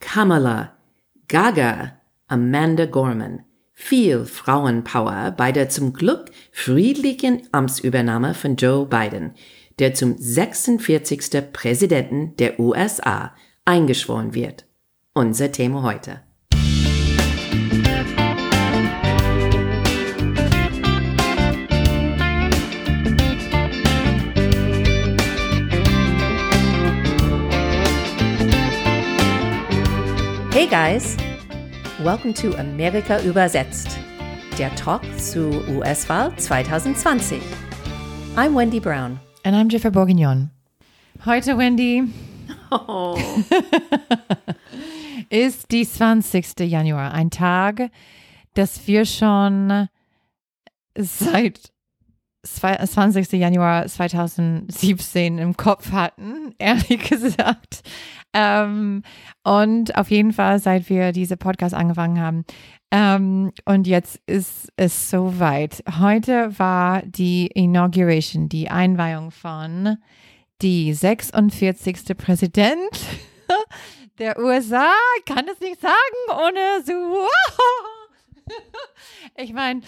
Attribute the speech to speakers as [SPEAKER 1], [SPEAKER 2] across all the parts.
[SPEAKER 1] Kamala, Gaga, Amanda Gorman. Viel Frauenpower bei der zum Glück friedlichen Amtsübernahme von Joe Biden, der zum 46. Präsidenten der USA eingeschworen wird. Unser Thema heute. Guys, welcome to Amerika übersetzt, der Talk zu US-Wahl 2020. I'm Wendy Brown.
[SPEAKER 2] And I'm Jennifer Bourguignon. Heute, Wendy,
[SPEAKER 1] Oh,
[SPEAKER 2] ist die 20. Januar. Ein Tag, das wir schon seit zwei- 20. Januar 2017 im Kopf hatten, ehrlich gesagt. Ähm, und auf jeden Fall, seit wir diese Podcast angefangen haben. Ähm, und jetzt ist es soweit. Heute war die Inauguration, die Einweihung von die 46. Präsident der USA. Ich kann das nicht sagen ohne so. Ich meine,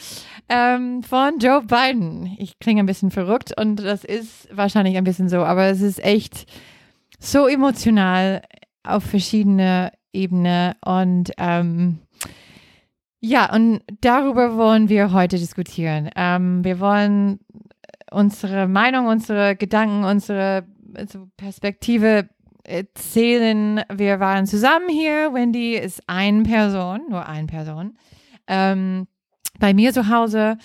[SPEAKER 2] ähm, von Joe Biden. Ich klinge ein bisschen verrückt und das ist wahrscheinlich ein bisschen so, aber es ist echt so emotional auf verschiedene Ebenen und ähm, ja, und darüber wollen wir heute diskutieren. Ähm, wir wollen unsere Meinung, unsere Gedanken, unsere Perspektive erzählen. Wir waren zusammen hier. Wendy ist eine Person, nur eine Person. Ähm, bei mir zu Hause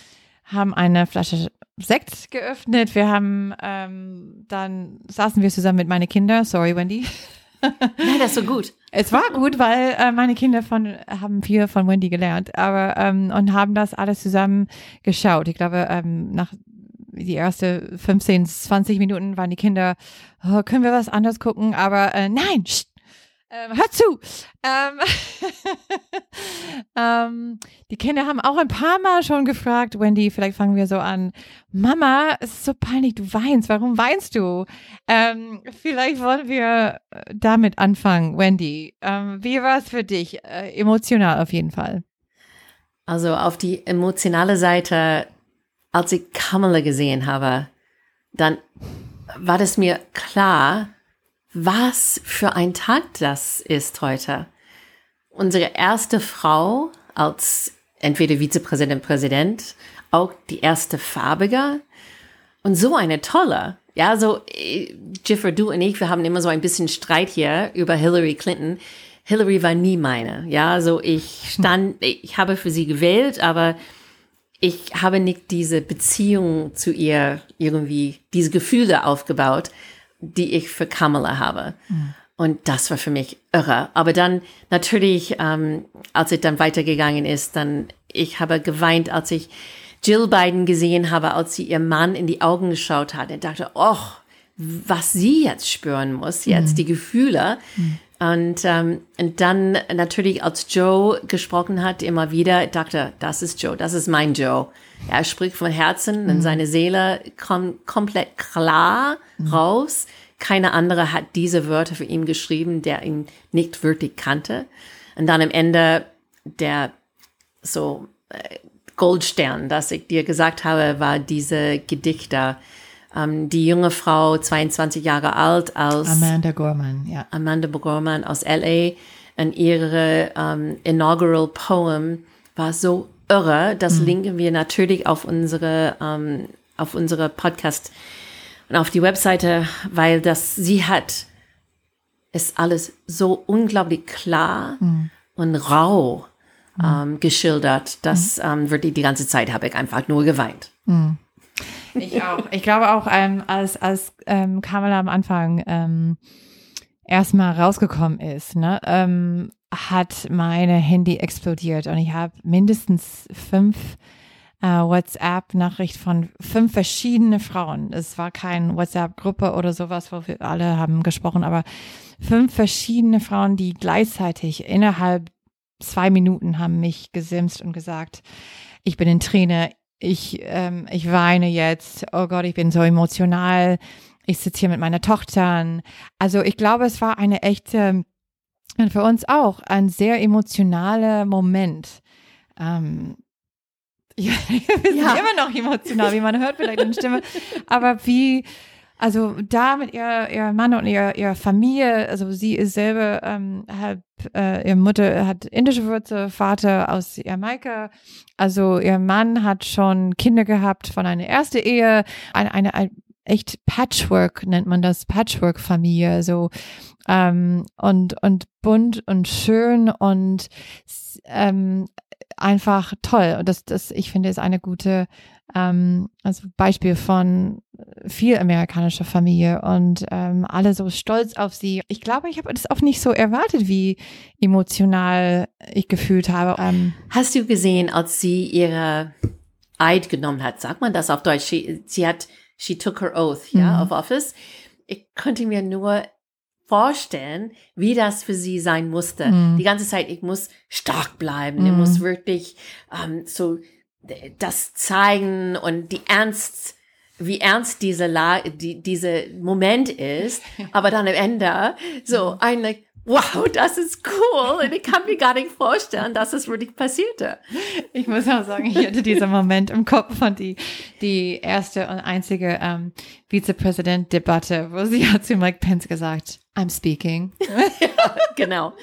[SPEAKER 2] haben eine Flasche Sekt geöffnet. Wir haben ähm, dann saßen wir zusammen mit meinen Kindern. Sorry, Wendy.
[SPEAKER 1] nein, das ist so gut.
[SPEAKER 2] Es war gut, weil äh, meine Kinder von haben viel von Wendy gelernt, aber ähm, und haben das alles zusammen geschaut. Ich glaube, ähm, nach die erste 15, 20 Minuten waren die Kinder, oh, können wir was anderes gucken? Aber äh, nein, pst, ähm, hör zu. Ähm, ähm, die Kinder haben auch ein paar Mal schon gefragt, Wendy, vielleicht fangen wir so an. Mama, es ist so peinlich, du weinst. Warum weinst du? Ähm, vielleicht wollen wir äh, damit anfangen, Wendy. Ähm, wie war es für dich? Äh, emotional auf jeden Fall.
[SPEAKER 1] Also auf die emotionale Seite, als ich Kamala gesehen habe, dann war das mir klar, was für ein Tag das ist heute. Unsere erste Frau als entweder Vizepräsident, Präsident, auch die erste farbige und so eine tolle. Ja, so äh, Jiffer, du und ich, wir haben immer so ein bisschen Streit hier über Hillary Clinton. Hillary war nie meine. Ja, so ich stand, ich habe für sie gewählt, aber ich habe nicht diese Beziehung zu ihr irgendwie, diese Gefühle aufgebaut, die ich für Kamala habe. Und das war für mich irre. Aber dann natürlich, ähm, als es dann weitergegangen ist, dann, ich habe geweint, als ich Jill Biden gesehen habe, als sie ihr Mann in die Augen geschaut hat und dachte, oh, was sie jetzt spüren muss, jetzt die Gefühle. Und, ähm, und dann natürlich, als Joe gesprochen hat, immer wieder, dachte, das ist Joe, das ist mein Joe. Er spricht von Herzen und seine Seele kommt komplett klar raus. Keine andere hat diese Wörter für ihn geschrieben, der ihn nicht wirklich kannte. Und dann am Ende der so äh, Goldstern, das ich dir gesagt habe, war diese Gedichte. Ähm, die junge Frau, 22 Jahre alt, als
[SPEAKER 2] Amanda Gorman, ja.
[SPEAKER 1] Amanda Gorman aus LA und ihre ähm, inaugural Poem war so irre. Das linken wir natürlich auf unsere ähm, auf unsere Podcast und auf die Webseite, weil das sie hat ist alles so unglaublich klar und rau ähm, geschildert. Das ähm, wirklich die ganze Zeit habe ich einfach nur geweint.
[SPEAKER 2] Ich auch. Ich glaube auch, ähm, als, als ähm, Kamala am Anfang ähm, erstmal rausgekommen ist, ne, ähm, hat meine Handy explodiert und ich habe mindestens fünf äh, WhatsApp-Nachricht von fünf verschiedene Frauen. Es war keine WhatsApp-Gruppe oder sowas, wo wir alle haben gesprochen, aber fünf verschiedene Frauen, die gleichzeitig innerhalb zwei Minuten haben mich gesimst und gesagt, ich bin in Träne, ich, ähm, ich weine jetzt, oh Gott, ich bin so emotional, ich sitze hier mit meiner Tochter. Also ich glaube, es war eine echte und für uns auch ein sehr emotionaler Moment. Ähm, ja, wir sind ja. immer noch emotional, wie man hört vielleicht in der Stimme. Aber wie, also da mit ihr, ihr Mann und ihr, ihrer Familie, also sie ist selber, ähm, hat, äh, ihre Mutter hat indische Wurzel, Vater aus Jamaika. Also ihr Mann hat schon Kinder gehabt von einer ersten Ehe, eine, eine, eine echt Patchwork nennt man das, Patchwork-Familie, so ähm, und und bunt und schön und ähm, einfach toll. Und das, das, ich finde, ist eine gute ähm, also Beispiel von viel amerikanischer Familie und ähm, alle so stolz auf sie. Ich glaube, ich habe das auch nicht so erwartet, wie emotional ich gefühlt habe. Ähm,
[SPEAKER 1] Hast du gesehen, als sie ihre Eid genommen hat? Sagt man das auf Deutsch? Sie, sie hat, she took her oath, ja, mhm. of office. Ich konnte mir nur vorstellen, wie das für sie sein musste. Mhm. Die ganze Zeit, ich muss stark bleiben, mhm. ich muss wirklich ähm, so das zeigen und die Ernst, wie ernst diese Lage, die, diese Moment ist, aber dann am Ende so mhm. Wow, das ist cool. Und ich kann mir gar nicht vorstellen, dass es wirklich passierte.
[SPEAKER 2] Ich muss auch sagen, ich hatte diesen Moment im Kopf von die, die erste und einzige ähm, Vizepräsident-Debatte, wo sie hat zu Mike Pence gesagt, I'm speaking.
[SPEAKER 1] ja, genau.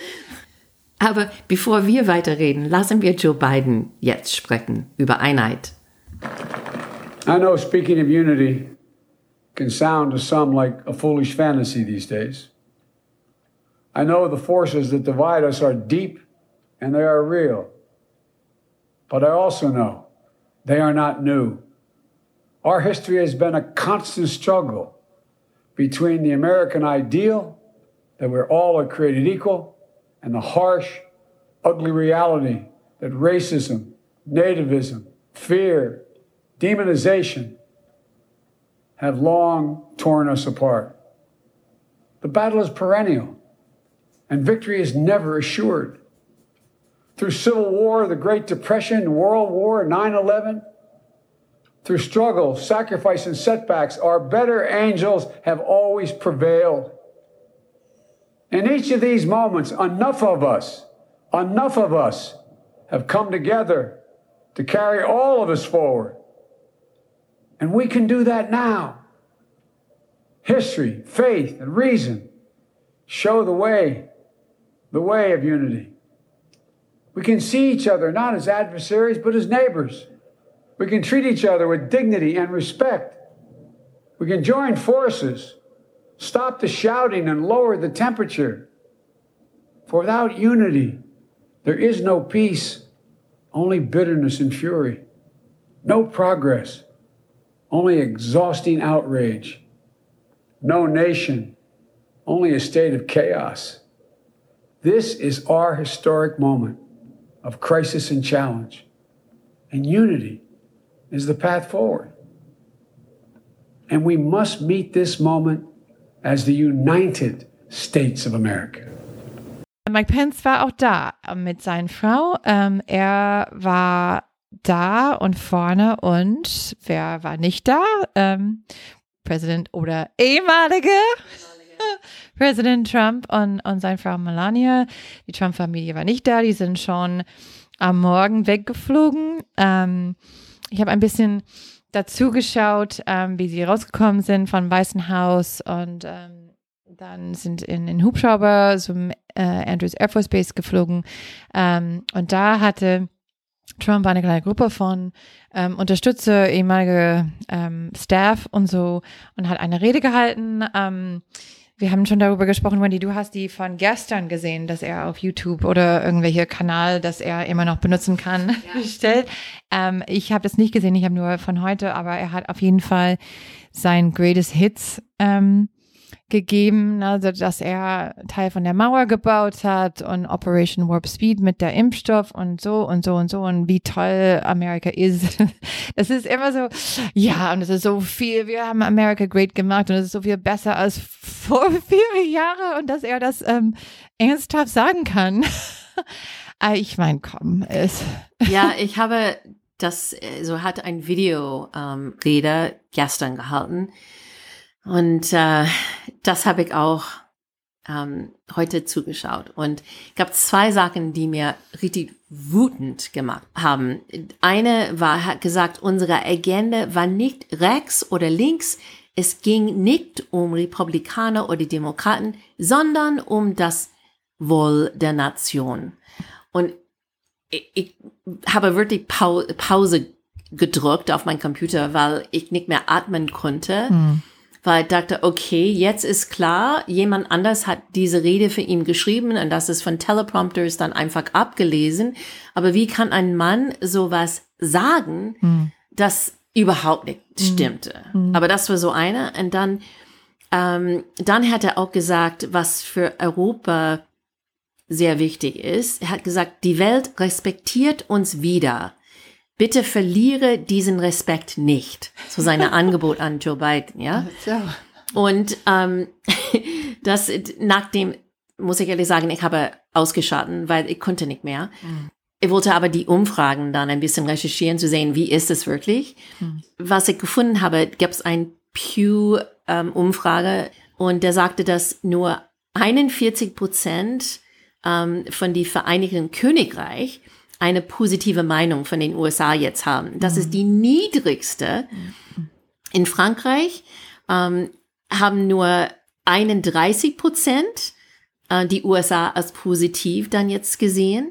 [SPEAKER 1] Aber bevor wir weiterreden, lassen wir Joe Biden jetzt sprechen über Einheit.
[SPEAKER 3] I know speaking of unity can sound to some like a foolish fantasy these days. I know the forces that divide us are deep and they are real. But I also know they are not new. Our history has been a constant struggle between the American ideal that we're all are created equal and the harsh, ugly reality that racism, nativism, fear, demonization have long torn us apart. The battle is perennial and victory is never assured. Through Civil War, the Great Depression, World War, 9 11, through struggle, sacrifice, and setbacks, our better angels have always prevailed. In each of these moments, enough of us, enough of us have come together to carry all of us forward. And we can do that now. History, faith, and reason show the way the way of unity. We can see each other not as adversaries, but as neighbors. We can treat each other with dignity and respect. We can join forces, stop the shouting, and lower the temperature. For without unity, there is no peace, only bitterness and fury. No progress, only exhausting outrage. No nation, only a state of chaos. This is our historic moment of crisis and challenge. And unity is the path forward. And we must meet this moment as the United States of America.
[SPEAKER 2] Mike Pence war auch da mit seiner Frau. Ähm, er war da und vorne und wer war nicht da? Ähm, Präsident oder ehemalige Präsident Trump und, und seine Frau Melania. Die Trump-Familie war nicht da, die sind schon am Morgen weggeflogen. Ähm, ich habe ein bisschen dazu geschaut, ähm, wie sie rausgekommen sind vom Weißen Haus und ähm, dann sind in den Hubschrauber zum äh, Andrews Air Force Base geflogen ähm, und da hatte Trump eine kleine Gruppe von ähm, Unterstützer, ehemalige ähm, Staff und so und hat eine Rede gehalten. Ähm, wir haben schon darüber gesprochen, Wendy, du hast die von gestern gesehen, dass er auf YouTube oder irgendwelche Kanal, dass er immer noch benutzen kann, ja. bestellt. Ähm, ich habe das nicht gesehen, ich habe nur von heute, aber er hat auf jeden Fall sein Greatest Hits ähm, gegeben, also dass er Teil von der Mauer gebaut hat und Operation Warp Speed mit der Impfstoff und so und so und so und wie toll Amerika ist. Das ist immer so, ja, und es ist so viel, wir haben Amerika great gemacht und es ist so viel besser als vor vier Jahren und dass er das ähm, ernsthaft sagen kann. Ah, ich meine, komm, es.
[SPEAKER 1] Ja, ich habe das, äh, so hat ein Video ähm, Rede gestern gehalten und äh, das habe ich auch ähm, heute zugeschaut und gab zwei Sachen, die mir richtig wütend gemacht haben. Eine war, hat gesagt, unsere Agenda war nicht rechts oder links. Es ging nicht um Republikaner oder Demokraten, sondern um das Wohl der Nation. Und ich, ich habe wirklich Pau Pause gedrückt auf meinen Computer, weil ich nicht mehr atmen konnte. Hm weil ich dachte, okay, jetzt ist klar, jemand anders hat diese Rede für ihn geschrieben und das ist von Teleprompters dann einfach abgelesen. Aber wie kann ein Mann sowas sagen, hm. das überhaupt nicht hm. stimmte? Hm. Aber das war so einer. Und dann, ähm, dann hat er auch gesagt, was für Europa sehr wichtig ist. Er hat gesagt, die Welt respektiert uns wieder bitte verliere diesen Respekt nicht. So seine Angebot an Joe Biden, ja. Und ähm, das nachdem muss ich ehrlich sagen, ich habe ausgeschalten, weil ich konnte nicht mehr. Mhm. Ich wollte aber die Umfragen dann ein bisschen recherchieren, zu sehen, wie ist es wirklich. Mhm. Was ich gefunden habe, gab es ein Pew-Umfrage ähm, und der sagte, dass nur 41 Prozent ähm, von die Vereinigten Königreich eine positive Meinung von den USA jetzt haben. Das mhm. ist die niedrigste. In Frankreich ähm, haben nur 31 Prozent äh, die USA als positiv dann jetzt gesehen.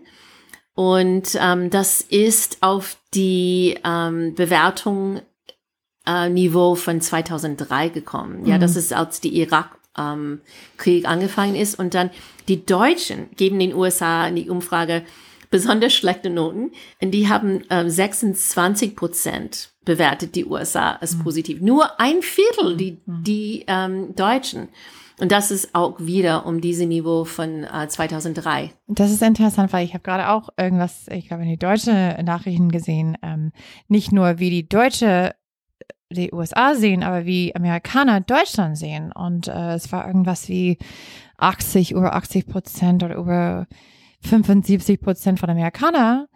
[SPEAKER 1] Und ähm, das ist auf die ähm, Bewertung äh, Niveau von 2003 gekommen. Ja, mhm. das ist als die Irak ähm, Krieg angefangen ist und dann die Deutschen geben den USA in die Umfrage besonders schlechte Noten. Und die haben ähm, 26 Prozent bewertet die USA als mhm. positiv. Nur ein Viertel die, mhm. die ähm, Deutschen. Und das ist auch wieder um diese Niveau von äh, 2003.
[SPEAKER 2] Das ist interessant, weil ich habe gerade auch irgendwas, ich glaube, in die deutsche Nachrichten gesehen. Ähm, nicht nur wie die deutsche die USA sehen, aber wie Amerikaner Deutschland sehen. Und äh, es war irgendwas wie 80, über 80 Prozent oder über 75 Prozent von Amerikanern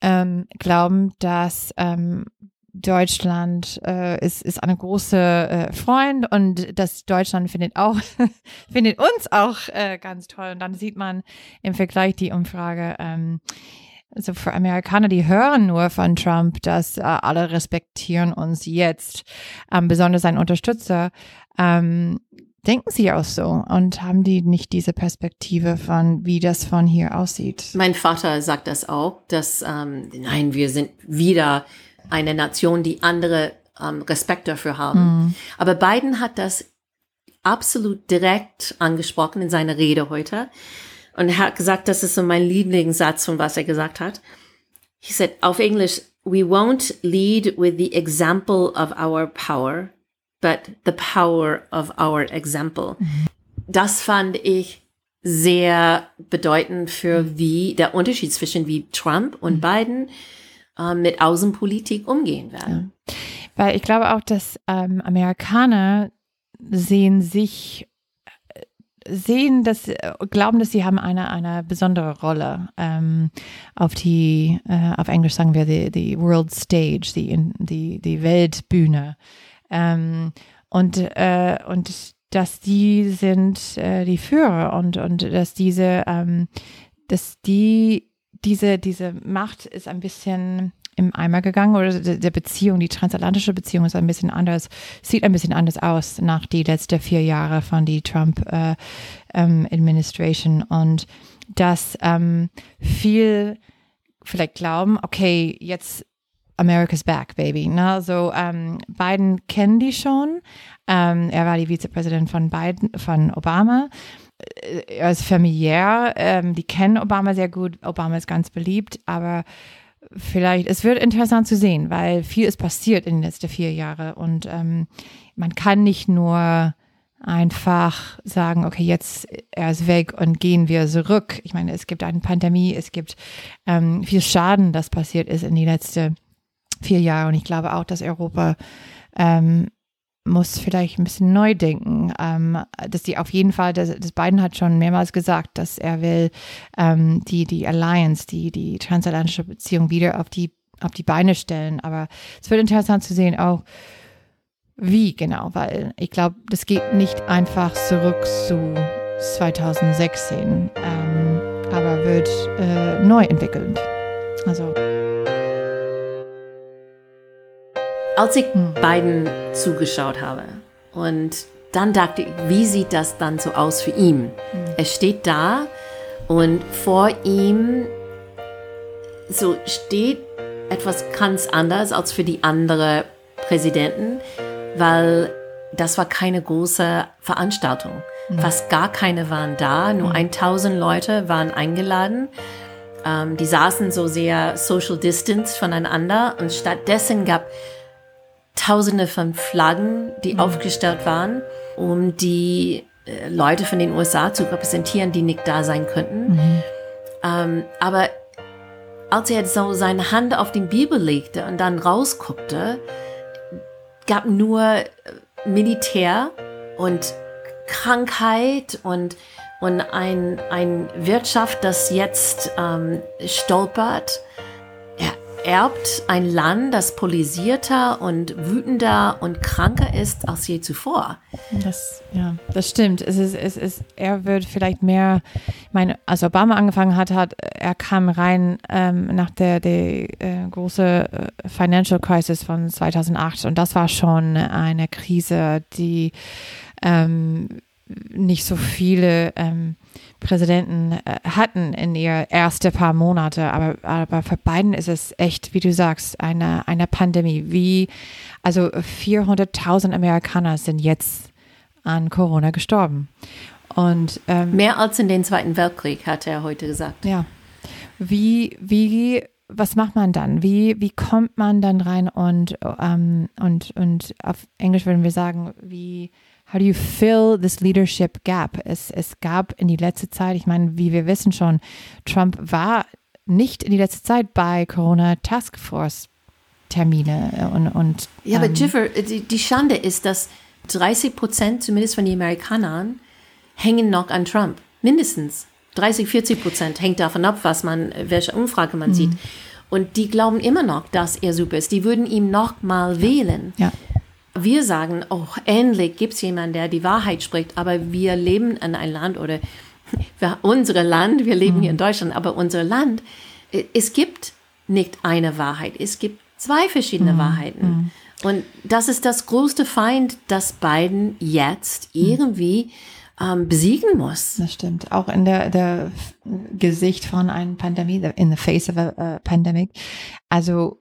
[SPEAKER 2] ähm, glauben, dass ähm, Deutschland äh, ist, ist eine große äh, Freund und dass Deutschland findet auch, findet uns auch äh, ganz toll. Und dann sieht man im Vergleich die Umfrage, ähm, also für Amerikaner, die hören nur von Trump, dass äh, alle respektieren uns jetzt, ähm, besonders sein Unterstützer. Ähm, denken sie auch so und haben die nicht diese Perspektive von, wie das von hier aussieht?
[SPEAKER 1] Mein Vater sagt das auch, dass ähm, nein, wir sind wieder eine Nation, die andere ähm, Respekt dafür haben. Mhm. Aber Biden hat das absolut direkt angesprochen in seiner Rede heute und er hat gesagt, das ist so mein Lieblingssatz von was er gesagt hat. He said auf Englisch, we won't lead with the example of our power but the power of our example. Das fand ich sehr bedeutend für wie der Unterschied zwischen wie Trump und mhm. Biden äh, mit Außenpolitik umgehen werden.
[SPEAKER 2] Ja. Weil ich glaube auch, dass ähm, Amerikaner sehen sich sehen, dass glauben, dass sie haben eine eine besondere Rolle ähm, auf die äh, auf Englisch sagen wir die die World Stage, die die die Weltbühne ähm, und, äh, und dass die sind äh, die Führer und, und dass diese, ähm, dass die, diese, diese Macht ist ein bisschen im Eimer gegangen oder der Beziehung, die transatlantische Beziehung ist ein bisschen anders, sieht ein bisschen anders aus nach die letzten vier Jahre von die Trump äh, ähm, Administration. Und dass ähm, viel vielleicht glauben, okay, jetzt America's Back, Baby. Ne? So, ähm, Biden kennen die schon. Ähm, er war die Vizepräsident von Biden, von Obama. Äh, er ist familiär. Ähm, die kennen Obama sehr gut. Obama ist ganz beliebt, aber vielleicht, es wird interessant zu sehen, weil viel ist passiert in den letzten vier Jahren und ähm, man kann nicht nur einfach sagen, okay, jetzt er ist weg und gehen wir zurück. Ich meine, es gibt eine Pandemie, es gibt ähm, viel Schaden, das passiert ist in die letzten vier Jahre. Und ich glaube auch, dass Europa ähm, muss vielleicht ein bisschen neu denken, ähm, dass die auf jeden Fall, das, das Biden hat schon mehrmals gesagt, dass er will ähm, die, die Alliance, die, die transatlantische Beziehung wieder auf die, auf die Beine stellen. Aber es wird interessant zu sehen, auch wie genau, weil ich glaube, das geht nicht einfach zurück zu 2016, ähm, aber wird äh, neu entwickelt. Also.
[SPEAKER 1] Als ich beiden zugeschaut habe und dann dachte ich, wie sieht das dann so aus für ihn? Er steht da und vor ihm so steht etwas ganz anderes als für die anderen Präsidenten, weil das war keine große Veranstaltung. Fast gar keine waren da, nur 1000 Leute waren eingeladen. Ähm, die saßen so sehr social distance voneinander und stattdessen gab Tausende von Flaggen, die aufgestellt waren, um die äh, Leute von den USA zu repräsentieren, die nicht da sein könnten. Ähm, aber als er so seine Hand auf die Bibel legte und dann rausguckte, gab nur äh, Militär und Krankheit und, und ein, ein Wirtschaft, das jetzt ähm, stolpert. Er erbt ein Land, das polarisierter und wütender und kranker ist als je zuvor.
[SPEAKER 2] Das, ja, das stimmt. Es ist, es ist, er wird vielleicht mehr, meine, als Obama angefangen hat, hat er kam rein ähm, nach der, der äh, große äh, Financial Crisis von 2008 und das war schon eine Krise, die ähm, nicht so viele ähm, Präsidenten äh, hatten in ihr erste paar Monate, aber, aber für Biden ist es echt, wie du sagst, eine, eine Pandemie. Wie, also 400.000 Amerikaner sind jetzt an Corona gestorben. Und ähm,
[SPEAKER 1] Mehr als in den Zweiten Weltkrieg, hat er heute gesagt.
[SPEAKER 2] ja, wie, wie, was macht man dann? Wie, wie kommt man dann rein und, ähm, und, und auf Englisch würden wir sagen, wie, how do you fill this leadership gap? Es, es gab in die letzte Zeit, ich meine, wie wir wissen schon, Trump war nicht in die letzte Zeit bei Corona Task Force Termine und, und
[SPEAKER 1] Ja, aber
[SPEAKER 2] ähm,
[SPEAKER 1] Jiffer, die, die Schande ist, dass 30 Prozent zumindest von den Amerikanern hängen noch an Trump. Mindestens 30, 40 Prozent hängt davon ab, was man, welche Umfrage man sieht. Und die glauben immer noch, dass er super ist. Die würden ihm noch mal wählen.
[SPEAKER 2] ja.
[SPEAKER 1] Wir sagen, oh, endlich gibt es jemanden, der die Wahrheit spricht, aber wir leben in ein Land oder wir, unser Land, wir leben hier in Deutschland, aber unser Land, äh, es gibt nicht eine Wahrheit, es gibt zwei verschiedene Wahrheiten. Und das ist das größte Feind, das Biden jetzt irgendwie ähm, besiegen muss.
[SPEAKER 2] Das stimmt. Auch in der, der Gesicht von einer Pandemie, in the face of a, a pandemic. Also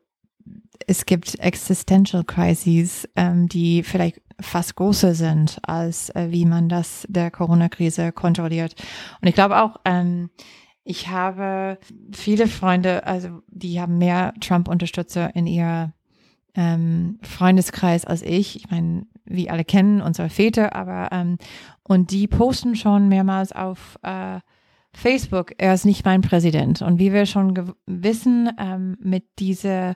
[SPEAKER 2] es gibt Existential Crises, ähm, die vielleicht fast größer sind, als äh, wie man das der Corona-Krise kontrolliert. Und ich glaube auch, ähm, ich habe viele Freunde, also die haben mehr Trump-Unterstützer in ihr ähm, Freundeskreis als ich. Ich meine, wir alle kennen unsere Väter, aber ähm, und die posten schon mehrmals auf äh, Facebook, er ist nicht mein Präsident. Und wie wir schon wissen, ähm, mit dieser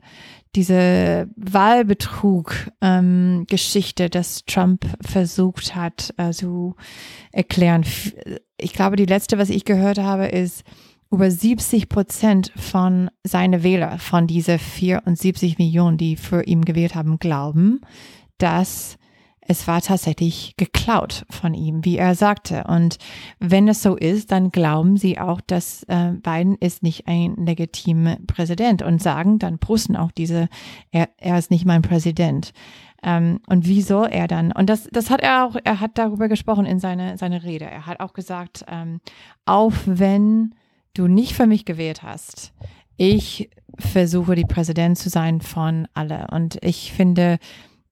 [SPEAKER 2] diese Wahlbetrug-Geschichte, dass Trump versucht hat äh, zu erklären. Ich glaube, die letzte, was ich gehört habe, ist, über 70 Prozent von seine Wähler, von diese 74 Millionen, die für ihn gewählt haben, glauben, dass es war tatsächlich geklaut von ihm, wie er sagte. Und wenn es so ist, dann glauben sie auch, dass äh, Biden ist nicht ein legitimer Präsident und sagen dann Prussen auch diese, er, er ist nicht mein Präsident. Ähm, und soll er dann? Und das, das hat er auch, er hat darüber gesprochen in seine, seine Rede. Er hat auch gesagt, ähm, auch wenn du nicht für mich gewählt hast, ich versuche die Präsident zu sein von alle. Und ich finde,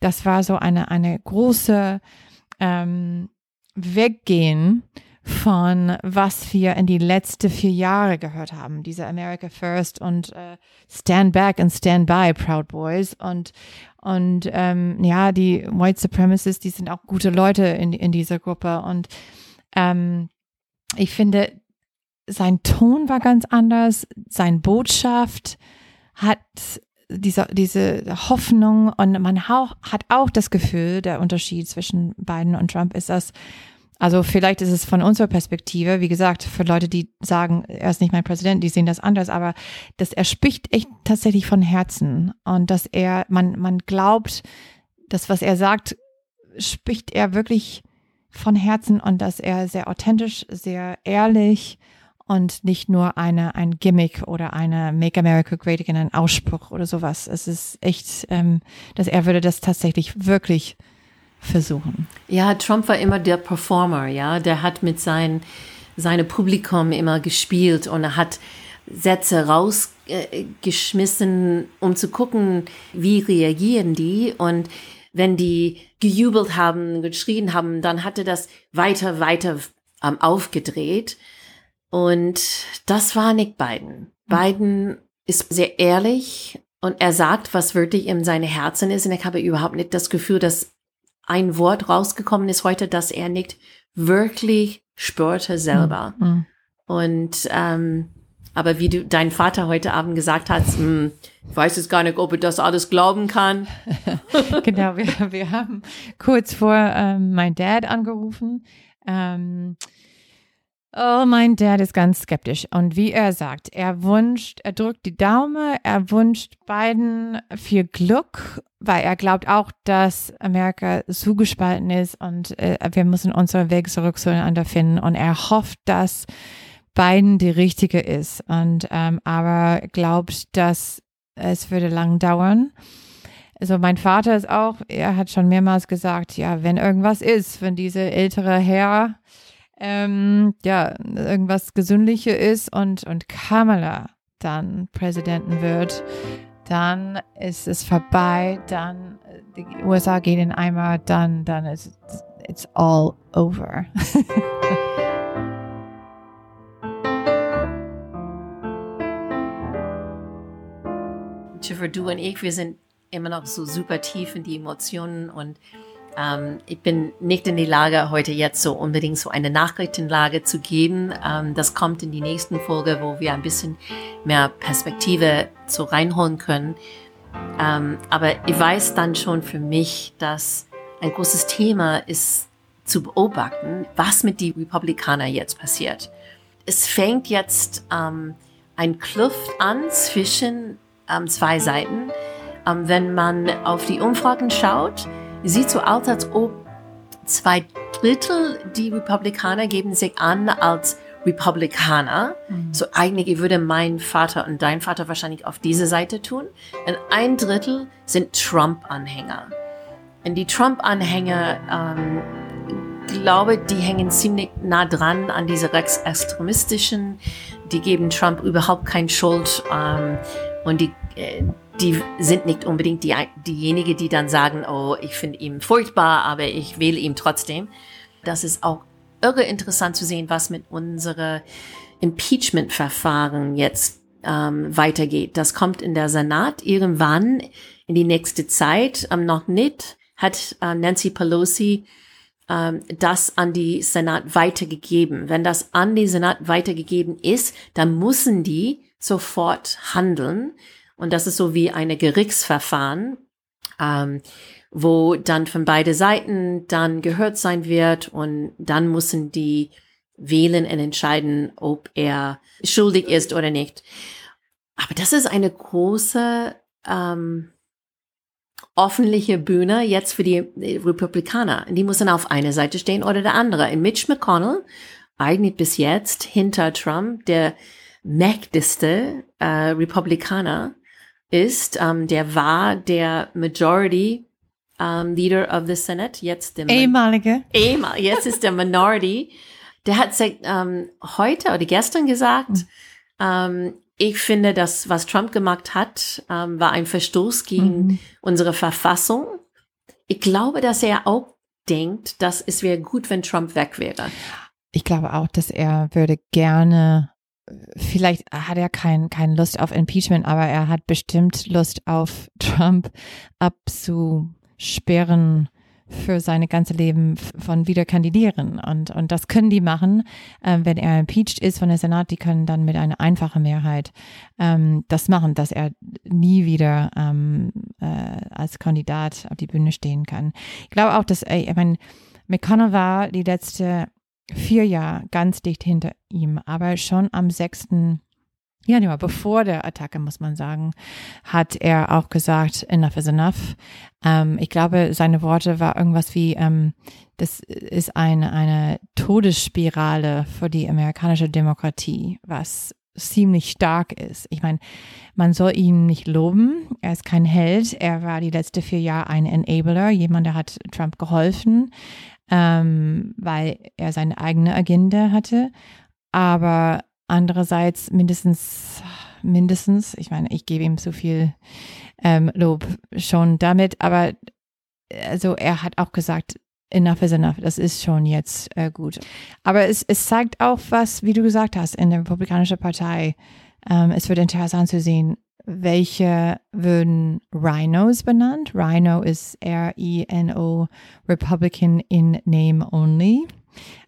[SPEAKER 2] das war so eine, eine große ähm, Weggehen von was wir in die letzten vier Jahre gehört haben. Diese America First und äh, Stand Back and Stand By Proud Boys. Und und ähm, ja, die White Supremacists, die sind auch gute Leute in, in dieser Gruppe. Und ähm, ich finde, sein Ton war ganz anders, sein Botschaft hat diese, diese Hoffnung und man hau- hat auch das Gefühl, der Unterschied zwischen Biden und Trump ist das, also vielleicht ist es von unserer Perspektive, wie gesagt, für Leute, die sagen, er ist nicht mein Präsident, die sehen das anders, aber dass er spricht echt tatsächlich von Herzen und dass er, man, man glaubt, das, was er sagt, spricht er wirklich von Herzen und dass er sehr authentisch, sehr ehrlich und nicht nur eine ein Gimmick oder eine Make America Great Again ein Ausspruch oder sowas. Es ist echt, ähm, dass er würde das tatsächlich wirklich versuchen.
[SPEAKER 1] Ja, Trump war immer der Performer, ja, der hat mit sein seinem Publikum immer gespielt und er hat Sätze rausgeschmissen, um zu gucken, wie reagieren die und wenn die gejubelt haben, geschrien haben, dann hatte das weiter, weiter ähm, aufgedreht. Und das war Nick Biden. Biden ist sehr ehrlich und er sagt, was wirklich in seine Herzen ist. Und ich habe überhaupt nicht das Gefühl, dass ein Wort rausgekommen ist heute, dass er nicht wirklich spürte selber. Mhm. Und ähm, aber wie du dein Vater heute Abend gesagt hast, mh, hm, ich weiß jetzt gar nicht, ob ich das alles glauben kann.
[SPEAKER 2] genau, wir, wir haben kurz vor ähm, mein Dad angerufen. Ähm, oh, mein Dad ist ganz skeptisch. Und wie er sagt, er wünscht, er drückt die Daumen, er wünscht beiden viel Glück, weil er glaubt auch, dass Amerika zugespalten ist und äh, wir müssen unseren Weg zurück zueinander finden. Und er hofft, dass beiden die richtige ist. Und ähm, aber glaubt, dass es würde lang dauern. Also mein Vater ist auch, er hat schon mehrmals gesagt, ja, wenn irgendwas ist, wenn diese ältere Herr ähm, ja irgendwas Gesündliche ist und und Kamala dann Präsidenten wird, dann ist es vorbei, dann die USA geht in Eimer, dann dann ist it's all over.
[SPEAKER 1] Schiffer, du und ich, wir sind immer noch so super tief in die Emotionen und ähm, ich bin nicht in die Lage, heute jetzt so unbedingt so eine Nachrichtenlage zu geben. Ähm, das kommt in die nächsten Folge, wo wir ein bisschen mehr Perspektive so reinholen können. Ähm, aber ich weiß dann schon für mich, dass ein großes Thema ist zu beobachten, was mit die Republikaner jetzt passiert. Es fängt jetzt ähm, ein Kluft an zwischen ähm, zwei Seiten. Ähm, wenn man auf die Umfragen schaut, sieht so aus, als ob zwei Drittel die Republikaner geben sich an als Republikaner. Mhm. So eigentlich würde mein Vater und dein Vater wahrscheinlich auf diese Seite tun. Und ein Drittel sind Trump-Anhänger. Und die Trump-Anhänger, ähm, glaube, die hängen ziemlich nah dran an diese rechtsextremistischen. Die geben Trump überhaupt keine Schuld. Ähm, und die, äh, die sind nicht unbedingt die, diejenigen, die dann sagen, oh, ich finde ihn furchtbar, aber ich wähle ihn trotzdem. Das ist auch irre interessant zu sehen, was mit unserer Impeachment-Verfahren jetzt ähm, weitergeht. Das kommt in der Senat irgendwann in die nächste Zeit. Ähm, noch nicht hat äh, Nancy Pelosi ähm, das an die Senat weitergegeben. Wenn das an die Senat weitergegeben ist, dann müssen die sofort handeln. Und das ist so wie eine Gerichtsverfahren, ähm, wo dann von beide Seiten dann gehört sein wird und dann müssen die wählen und entscheiden, ob er schuldig ist oder nicht. Aber das ist eine große ähm, öffentliche Bühne jetzt für die Republikaner. Die müssen auf einer Seite stehen oder der andere. Und Mitch McConnell, eigentlich bis jetzt hinter Trump, der mächtigste äh, Republikaner ist, ähm, der war der Majority ähm, Leader of the Senate, jetzt der
[SPEAKER 2] ehemalige.
[SPEAKER 1] Ehemal, jetzt ist der Minority. Der hat ähm, heute oder gestern gesagt, mhm. ähm, ich finde, das, was Trump gemacht hat, ähm, war ein Verstoß gegen mhm. unsere Verfassung. Ich glaube, dass er auch denkt, dass es wäre gut, wenn Trump weg wäre.
[SPEAKER 2] Ich glaube auch, dass er würde gerne vielleicht hat er kein, keine Lust auf Impeachment, aber er hat bestimmt Lust auf Trump abzusperren für seine ganze Leben von wieder kandidieren. Und, und das können die machen, äh, wenn er impeached ist von der Senat, die können dann mit einer einfachen Mehrheit ähm, das machen, dass er nie wieder ähm, äh, als Kandidat auf die Bühne stehen kann. Ich glaube auch, dass, ey, ich meine, McConnell war die letzte vier Jahre ganz dicht hinter ihm, aber schon am 6. Januar, bevor der Attacke, muss man sagen, hat er auch gesagt, enough is enough. Ähm, ich glaube, seine Worte war irgendwas wie, ähm, das ist eine, eine Todesspirale für die amerikanische Demokratie, was ziemlich stark ist. Ich meine, man soll ihn nicht loben. Er ist kein Held. Er war die letzten vier Jahre ein Enabler, jemand, der hat Trump geholfen, ähm, weil er seine eigene Agenda hatte. Aber andererseits mindestens, mindestens, ich meine, ich gebe ihm so viel ähm, Lob schon damit, aber also er hat auch gesagt, enough is enough. Das ist schon jetzt äh, gut. Aber es, es zeigt auch was, wie du gesagt hast, in der Republikanischen Partei. Ähm, es wird interessant zu sehen, welche würden Rhinos benannt. Rhino ist R-I-N-O, Republican in Name Only.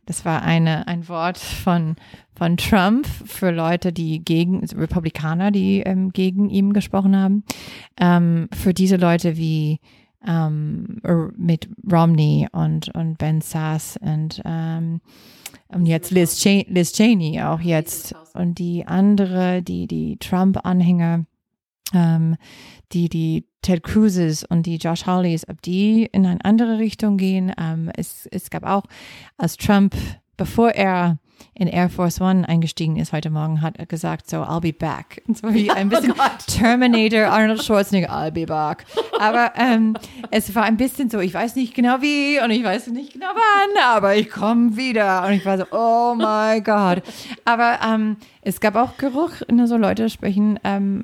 [SPEAKER 2] Das war eine, ein Wort von, von Trump für Leute, die gegen, Republikaner, die ähm, gegen ihn gesprochen haben. Ähm, für diese Leute wie ähm, mit Romney und, und Ben Sass und, ähm, und jetzt Liz, Ch Liz Cheney auch jetzt und die andere, die, die Trump-Anhänger, ähm, die, die Ted Cruzes und die Josh Hawleys, ob die in eine andere Richtung gehen. Ähm, es, es gab auch, als Trump, bevor er in Air Force One eingestiegen ist heute Morgen, hat er gesagt, so, I'll be back. Und so wie ein bisschen oh Terminator, Arnold Schwarzenegger, I'll be back. Aber ähm, es war ein bisschen so, ich weiß nicht genau wie und ich weiß nicht genau wann, aber ich komme wieder. Und ich war so, oh my God. Aber ähm, es gab auch Geruch, ne, so Leute sprechen ähm,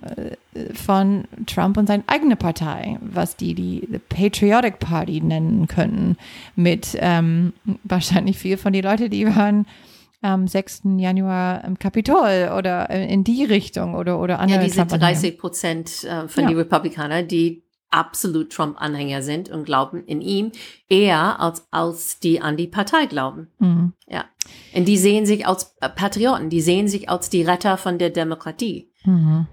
[SPEAKER 2] von Trump und seiner eigenen Partei, was die die the Patriotic Party nennen können, mit ähm, wahrscheinlich viel von den Leuten, die waren am 6. Januar im Kapitol oder in die Richtung oder, oder andere.
[SPEAKER 1] Ja, diese 30 Prozent äh, von ja. den Republikanern, die absolut Trump-Anhänger sind und glauben in ihm eher als, als die an die Partei glauben. Mhm. Ja. Und die sehen sich als äh, Patrioten, die sehen sich als die Retter von der Demokratie. Mhm.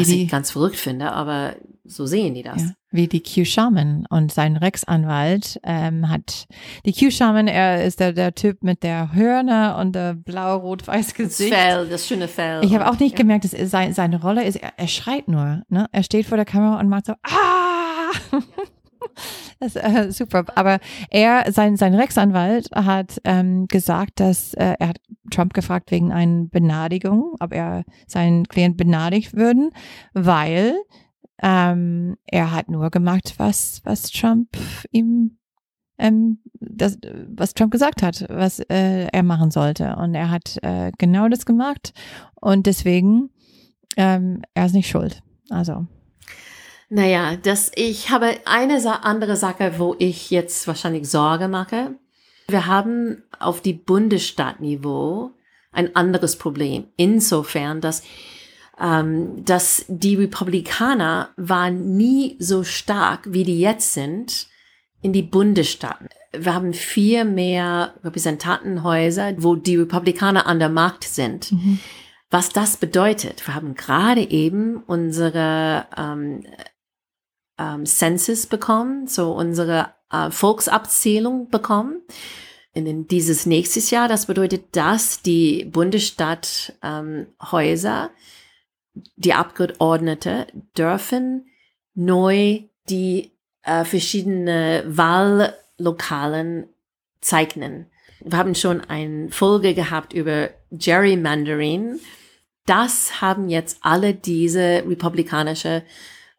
[SPEAKER 1] Was ich ganz verrückt finde, aber so sehen die das. Ja,
[SPEAKER 2] wie die Q-Shaman und sein Rex-Anwalt ähm, hat die Q-Shaman, er ist der, der Typ mit der Hörner und der blau-rot-weiß Gesicht.
[SPEAKER 1] Das Fell, das schöne Fell.
[SPEAKER 2] Ich habe auch nicht ja. gemerkt, dass sein, seine Rolle ist, er, er schreit nur. Ne? Er steht vor der Kamera und macht so, ah! Das äh, super. Aber er, sein, sein Rechtsanwalt hat ähm, gesagt, dass äh, er hat Trump gefragt wegen einer Benadigung, ob er seinen Klient benadigt würden, weil ähm, er hat nur gemacht, was, was Trump ihm ähm, das, was Trump gesagt hat, was äh, er machen sollte. Und er hat äh, genau das gemacht. Und deswegen, ähm, er ist nicht schuld. Also.
[SPEAKER 1] Naja, das, ich habe eine andere Sache, wo ich jetzt wahrscheinlich Sorge mache. Wir haben auf die Bundesstaatniveau ein anderes Problem. Insofern, dass, ähm, dass die Republikaner waren nie so stark, wie die jetzt sind, in die Bundesstaaten. Wir haben vier mehr Repräsentantenhäuser, wo die Republikaner an der Macht sind. Mhm. Was das bedeutet, wir haben gerade eben unsere ähm, ähm, Census bekommen, so unsere äh, Volksabzählung bekommen. In dieses nächstes Jahr, das bedeutet, dass die Bundesstadthäuser, ähm, die Abgeordnete dürfen neu die äh, verschiedene Wahllokalen zeichnen. Wir haben schon eine Folge gehabt über Gerrymandering. Das haben jetzt alle diese republikanische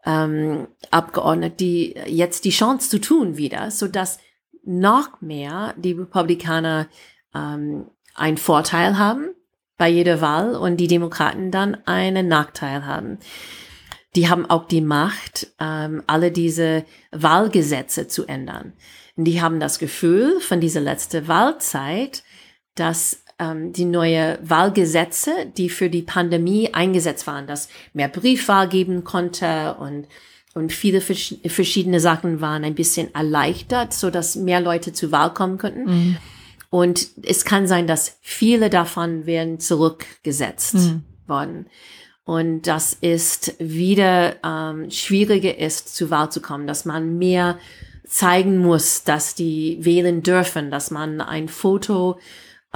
[SPEAKER 1] ähm, Abgeordnete, die jetzt die Chance zu tun wieder, so dass noch mehr die Republikaner ähm, einen Vorteil haben bei jeder Wahl und die Demokraten dann einen Nachteil haben. Die haben auch die Macht, ähm, alle diese Wahlgesetze zu ändern. Und die haben das Gefühl von dieser letzten Wahlzeit, dass ähm, die neue Wahlgesetze, die für die Pandemie eingesetzt waren, dass mehr Briefwahl geben konnte und und viele verschiedene Sachen waren ein bisschen erleichtert, so dass mehr Leute zur Wahl kommen könnten. Mhm. Und es kann sein, dass viele davon werden zurückgesetzt mhm. worden. Und das ist wieder ähm, schwieriger ist, zur Wahl zu kommen, dass man mehr zeigen muss, dass die wählen dürfen, dass man ein Foto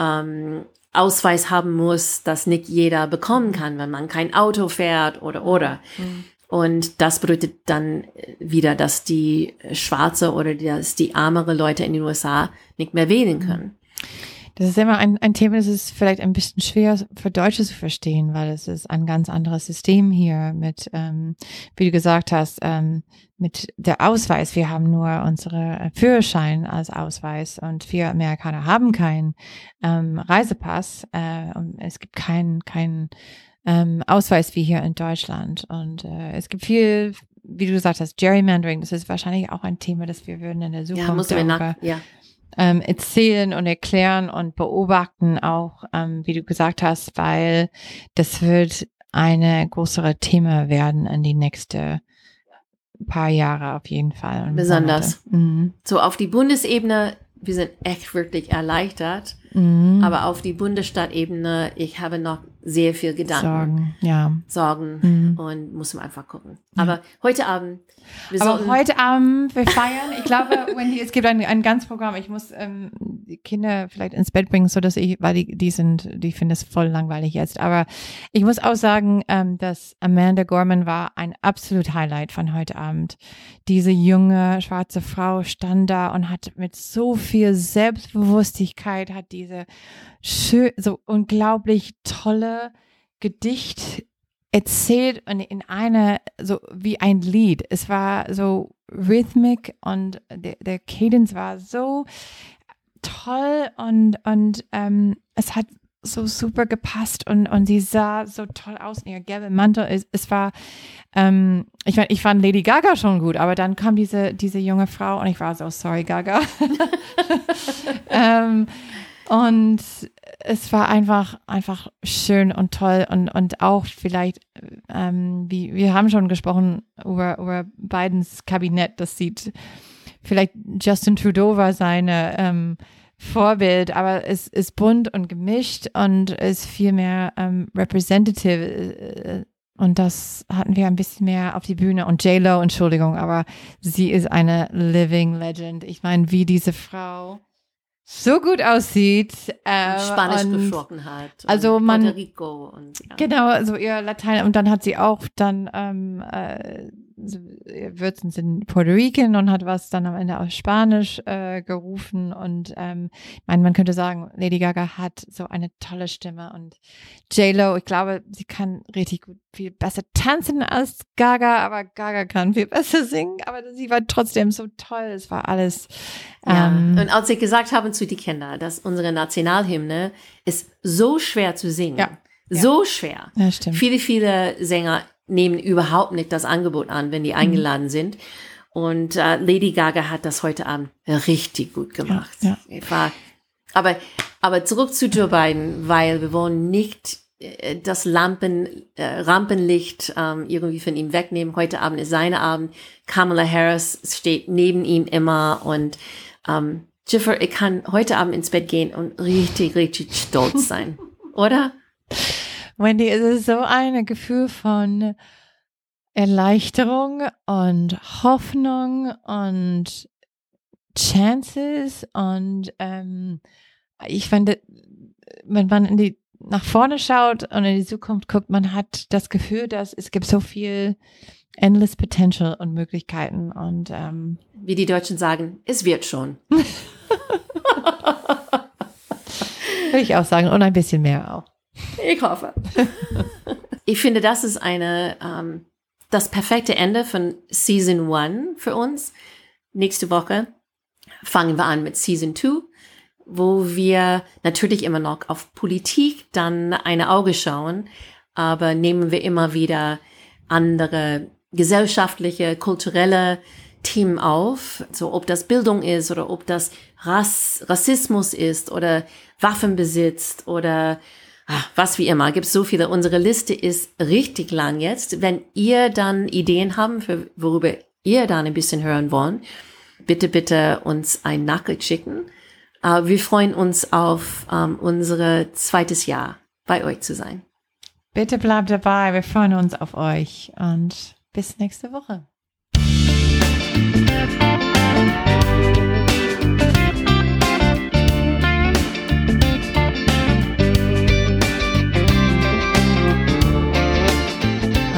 [SPEAKER 1] ähm, Ausweis haben muss, das nicht jeder bekommen kann, wenn man kein Auto fährt oder oder. Mhm. Und das bedeutet dann wieder, dass die schwarze oder dass die ärmere Leute in den USA nicht mehr wählen können.
[SPEAKER 2] Das ist immer ein, ein Thema, das ist vielleicht ein bisschen schwer für Deutsche zu verstehen, weil es ist ein ganz anderes System hier mit, ähm, wie du gesagt hast, ähm, mit der Ausweis. Wir haben nur unsere Führerschein als Ausweis und wir Amerikaner haben keinen ähm, Reisepass äh, und es gibt keinen keinen ähm, Ausweis wie hier in Deutschland. Und äh, es gibt viel, wie du gesagt hast, Gerrymandering. Das ist wahrscheinlich auch ein Thema, das wir würden in der Zukunft ja, darüber, ja ähm, erzählen und erklären und beobachten auch, ähm, wie du gesagt hast, weil das wird eine größere Thema werden in die nächste paar Jahre auf jeden Fall.
[SPEAKER 1] Besonders. Mhm. So auf die Bundesebene, wir sind echt wirklich erleichtert, mhm. aber auf die Bundesstaatebene, ich habe noch sehr viel Gedanken.
[SPEAKER 2] Sorgen, ja.
[SPEAKER 1] Sorgen mhm. und muss man einfach gucken. Aber ja. heute Abend.
[SPEAKER 2] Wir Aber heute Abend, wir feiern. Ich glaube, Wendy, es gibt ein, ein ganz Programm. Ich muss ähm, die Kinder vielleicht ins Bett bringen, so dass ich, weil die, die sind, die finden es voll langweilig jetzt. Aber ich muss auch sagen, ähm, dass Amanda Gorman war ein absolut Highlight von heute Abend. Diese junge schwarze Frau stand da und hat mit so viel Selbstbewusstigkeit, hat diese schön, so unglaublich tolle Gedicht erzählt und in eine, so wie ein Lied. Es war so rhythmic und der, der Cadence war so toll und, und ähm, es hat so super gepasst und, und sie sah so toll aus in ihr gelben Mantel. Es, es war, ähm, ich, ich fand Lady Gaga schon gut, aber dann kam diese, diese junge Frau und ich war so, sorry Gaga. ähm, und es war einfach, einfach schön und toll und, und auch vielleicht, ähm, wie wir haben schon gesprochen über, über Bidens Kabinett, das sieht, vielleicht Justin Trudeau war seine ähm, Vorbild, aber es ist bunt und gemischt und ist viel mehr ähm, representative. Äh, und das hatten wir ein bisschen mehr auf die Bühne. Und J-Lo, Entschuldigung, aber sie ist eine living legend. Ich meine, wie diese Frau so gut aussieht.
[SPEAKER 1] Äh, Spanisch hat.
[SPEAKER 2] Also man.
[SPEAKER 1] Puerto Rico und.
[SPEAKER 2] Ja. Genau, also ihr Latein. Und dann hat sie auch dann ähm, äh, Würzen sind Puerto Rican und hat was dann am Ende auf Spanisch äh, gerufen. Und ähm, ich meine, man könnte sagen, Lady Gaga hat so eine tolle Stimme. Und J-Lo, ich glaube, sie kann richtig gut viel besser tanzen als Gaga, aber Gaga kann viel besser singen. Aber sie war trotzdem so toll. Es war alles.
[SPEAKER 1] Ähm, ja. Und als sie gesagt haben zu den Kindern, dass unsere Nationalhymne ist so schwer zu singen. Ja. So schwer.
[SPEAKER 2] Ja, stimmt.
[SPEAKER 1] Viele, viele Sänger nehmen überhaupt nicht das Angebot an, wenn die mhm. eingeladen sind. Und äh, Lady Gaga hat das heute Abend richtig gut gemacht. Ja, ja. War, aber, aber zurück zu Joe Biden, weil wir wollen nicht äh, das Lampen, äh, Rampenlicht ähm, irgendwie von ihm wegnehmen. Heute Abend ist seine Abend. Kamala Harris steht neben ihm immer und ähm, Jiffer, ich kann heute Abend ins Bett gehen und richtig, richtig stolz sein, oder?
[SPEAKER 2] Wendy, es ist so ein Gefühl von Erleichterung und Hoffnung und Chances und ähm, ich finde, wenn man in die nach vorne schaut und in die Zukunft guckt, man hat das Gefühl, dass es gibt so viel endless Potential und Möglichkeiten und ähm,
[SPEAKER 1] wie die Deutschen sagen, es wird schon.
[SPEAKER 2] Würde ich auch sagen und ein bisschen mehr auch.
[SPEAKER 1] Ich hoffe. ich finde, das ist eine, ähm, das perfekte Ende von Season 1 für uns. Nächste Woche fangen wir an mit Season 2, wo wir natürlich immer noch auf Politik dann eine Auge schauen, aber nehmen wir immer wieder andere gesellschaftliche, kulturelle Themen auf, so ob das Bildung ist oder ob das Rass, Rassismus ist oder Waffenbesitz oder ach, was wie immer, gibt so viele. Unsere Liste ist richtig lang jetzt. Wenn ihr dann Ideen haben, für worüber ihr dann ein bisschen hören wollt, bitte, bitte uns ein Nachricht schicken. Uh, wir freuen uns auf um, ähm, unser zweites Jahr bei euch zu sein.
[SPEAKER 2] Bitte bleibt dabei. Wir freuen uns auf euch und bis nächste Woche.